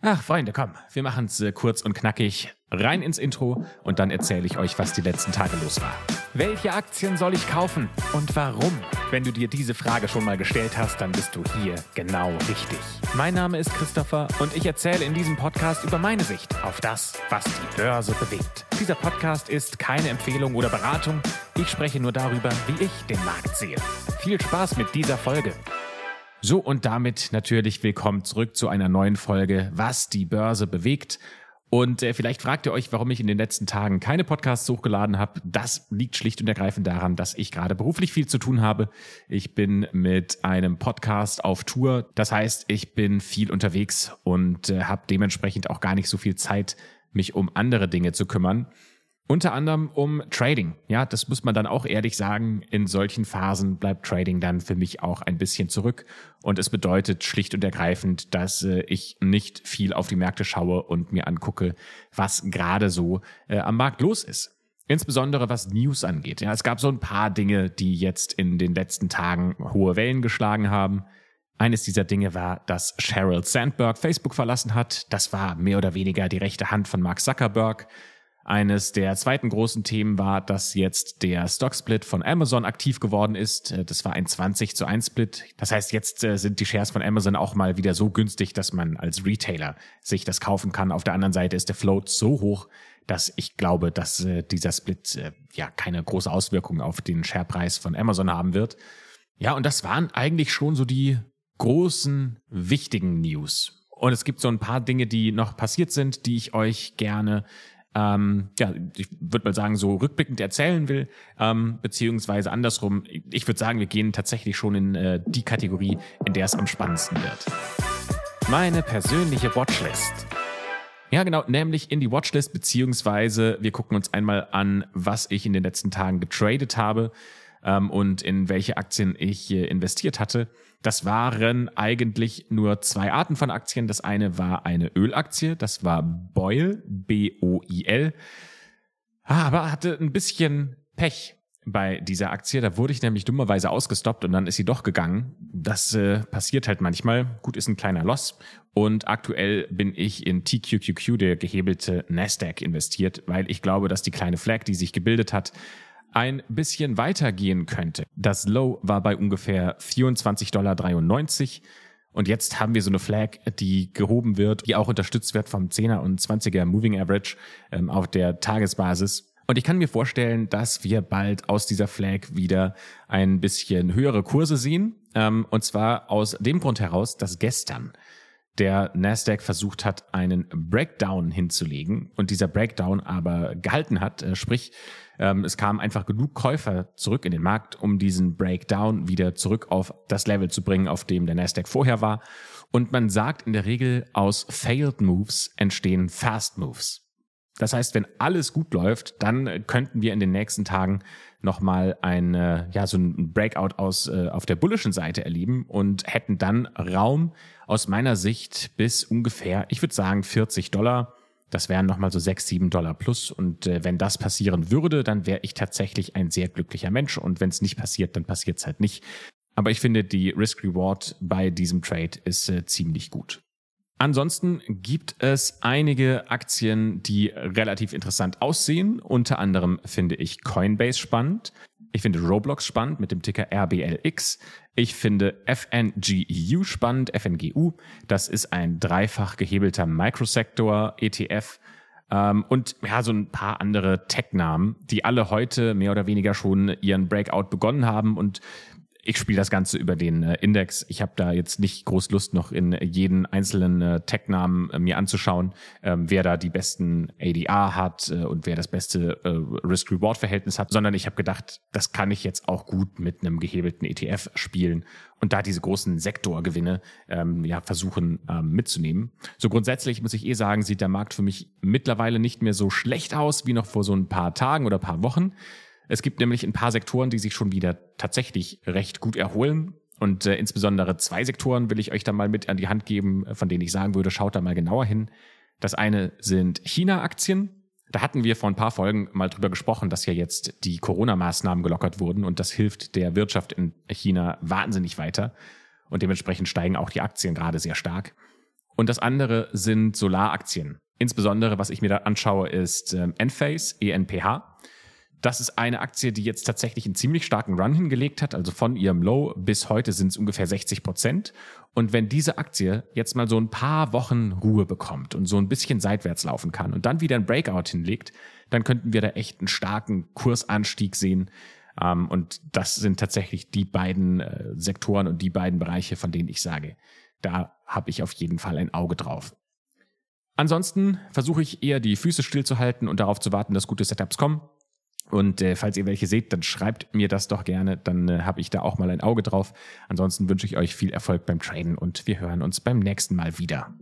Ach, Freunde, komm, wir machen's äh, kurz und knackig. Rein ins Intro und dann erzähle ich euch, was die letzten Tage los war. Welche Aktien soll ich kaufen und warum? Wenn du dir diese Frage schon mal gestellt hast, dann bist du hier genau richtig. Mein Name ist Christopher und ich erzähle in diesem Podcast über meine Sicht auf das, was die Börse bewegt. Dieser Podcast ist keine Empfehlung oder Beratung. Ich spreche nur darüber, wie ich den Markt sehe. Viel Spaß mit dieser Folge. So und damit natürlich willkommen zurück zu einer neuen Folge, was die Börse bewegt. Und äh, vielleicht fragt ihr euch, warum ich in den letzten Tagen keine Podcasts hochgeladen habe. Das liegt schlicht und ergreifend daran, dass ich gerade beruflich viel zu tun habe. Ich bin mit einem Podcast auf Tour. Das heißt, ich bin viel unterwegs und äh, habe dementsprechend auch gar nicht so viel Zeit, mich um andere Dinge zu kümmern. Unter anderem um Trading. Ja, das muss man dann auch ehrlich sagen. In solchen Phasen bleibt Trading dann für mich auch ein bisschen zurück. Und es bedeutet schlicht und ergreifend, dass äh, ich nicht viel auf die Märkte schaue und mir angucke, was gerade so äh, am Markt los ist. Insbesondere was News angeht. Ja, es gab so ein paar Dinge, die jetzt in den letzten Tagen hohe Wellen geschlagen haben. Eines dieser Dinge war, dass Sheryl Sandberg Facebook verlassen hat. Das war mehr oder weniger die rechte Hand von Mark Zuckerberg. Eines der zweiten großen Themen war, dass jetzt der Stock-Split von Amazon aktiv geworden ist. Äh, das war ein 20 zu 1 Split. Das heißt, jetzt äh, sind die Shares von Amazon auch mal wieder so günstig, dass man als Retailer sich das kaufen kann. Auf der anderen Seite ist der Float so hoch, dass ich glaube, dass äh, dieser Split ja keine große Auswirkung auf den Sharepreis von Amazon haben wird. Ja, und das waren eigentlich schon so die großen, wichtigen News. Und es gibt so ein paar Dinge, die noch passiert sind, die ich euch gerne ähm, ja, ich würde mal sagen, so rückblickend erzählen will, ähm, beziehungsweise andersrum. Ich würde sagen, wir gehen tatsächlich schon in äh, die Kategorie, in der es am spannendsten wird. Meine persönliche Watchlist. Ja, genau, nämlich in die Watchlist, beziehungsweise wir gucken uns einmal an, was ich in den letzten Tagen getradet habe ähm, und in welche Aktien ich äh, investiert hatte. Das waren eigentlich nur zwei Arten von Aktien. Das eine war eine Ölaktie, das war Boil, B-O-I-L, aber hatte ein bisschen Pech bei dieser Aktie. Da wurde ich nämlich dummerweise ausgestoppt und dann ist sie doch gegangen. Das äh, passiert halt manchmal. Gut, ist ein kleiner Loss. Und aktuell bin ich in TQQQ, der gehebelte Nasdaq, investiert, weil ich glaube, dass die kleine Flag, die sich gebildet hat, ein bisschen weitergehen könnte. Das Low war bei ungefähr 24,93 Dollar. Und jetzt haben wir so eine Flag, die gehoben wird, die auch unterstützt wird vom 10er und 20er Moving Average ähm, auf der Tagesbasis. Und ich kann mir vorstellen, dass wir bald aus dieser Flag wieder ein bisschen höhere Kurse sehen. Ähm, und zwar aus dem Grund heraus, dass gestern der Nasdaq versucht hat, einen Breakdown hinzulegen und dieser Breakdown aber gehalten hat, äh, sprich ähm, es kamen einfach genug Käufer zurück in den Markt, um diesen Breakdown wieder zurück auf das Level zu bringen, auf dem der Nasdaq vorher war. Und man sagt in der Regel, aus Failed Moves entstehen Fast Moves. Das heißt, wenn alles gut läuft, dann könnten wir in den nächsten Tagen nochmal ein, ja, so ein Breakout aus, äh, auf der bullischen Seite erleben und hätten dann Raum aus meiner Sicht bis ungefähr, ich würde sagen, 40 Dollar das wären nochmal so sechs, sieben Dollar plus. Und äh, wenn das passieren würde, dann wäre ich tatsächlich ein sehr glücklicher Mensch. Und wenn es nicht passiert, dann passiert es halt nicht. Aber ich finde, die Risk-Reward bei diesem Trade ist äh, ziemlich gut. Ansonsten gibt es einige Aktien, die relativ interessant aussehen. Unter anderem finde ich Coinbase spannend. Ich finde Roblox spannend mit dem Ticker RBLX. Ich finde FNGEU spannend, FNGU. Das ist ein dreifach gehebelter Microsektor-ETF. Ähm, und ja, so ein paar andere Tech-Namen, die alle heute mehr oder weniger schon ihren Breakout begonnen haben und ich spiele das Ganze über den äh, Index. Ich habe da jetzt nicht groß Lust, noch in jeden einzelnen äh, Tech-Namen äh, mir anzuschauen, ähm, wer da die besten ADR hat äh, und wer das beste äh, Risk-Reward-Verhältnis hat, sondern ich habe gedacht, das kann ich jetzt auch gut mit einem gehebelten ETF spielen und da diese großen Sektorgewinne ähm, ja versuchen ähm, mitzunehmen. So grundsätzlich muss ich eh sagen, sieht der Markt für mich mittlerweile nicht mehr so schlecht aus wie noch vor so ein paar Tagen oder paar Wochen. Es gibt nämlich ein paar Sektoren, die sich schon wieder tatsächlich recht gut erholen. Und äh, insbesondere zwei Sektoren will ich euch da mal mit an die Hand geben, äh, von denen ich sagen würde, schaut da mal genauer hin. Das eine sind China-Aktien. Da hatten wir vor ein paar Folgen mal drüber gesprochen, dass ja jetzt die Corona-Maßnahmen gelockert wurden und das hilft der Wirtschaft in China wahnsinnig weiter. Und dementsprechend steigen auch die Aktien gerade sehr stark. Und das andere sind Solaraktien. Insbesondere, was ich mir da anschaue, ist ähm, Enphase, ENPH. Das ist eine Aktie, die jetzt tatsächlich einen ziemlich starken Run hingelegt hat. Also von ihrem Low bis heute sind es ungefähr 60 Prozent. Und wenn diese Aktie jetzt mal so ein paar Wochen Ruhe bekommt und so ein bisschen seitwärts laufen kann und dann wieder ein Breakout hinlegt, dann könnten wir da echt einen starken Kursanstieg sehen. Ähm, und das sind tatsächlich die beiden äh, Sektoren und die beiden Bereiche, von denen ich sage, da habe ich auf jeden Fall ein Auge drauf. Ansonsten versuche ich eher die Füße stillzuhalten und darauf zu warten, dass gute Setups kommen. Und äh, falls ihr welche seht, dann schreibt mir das doch gerne, dann äh, habe ich da auch mal ein Auge drauf. Ansonsten wünsche ich euch viel Erfolg beim Traden und wir hören uns beim nächsten Mal wieder.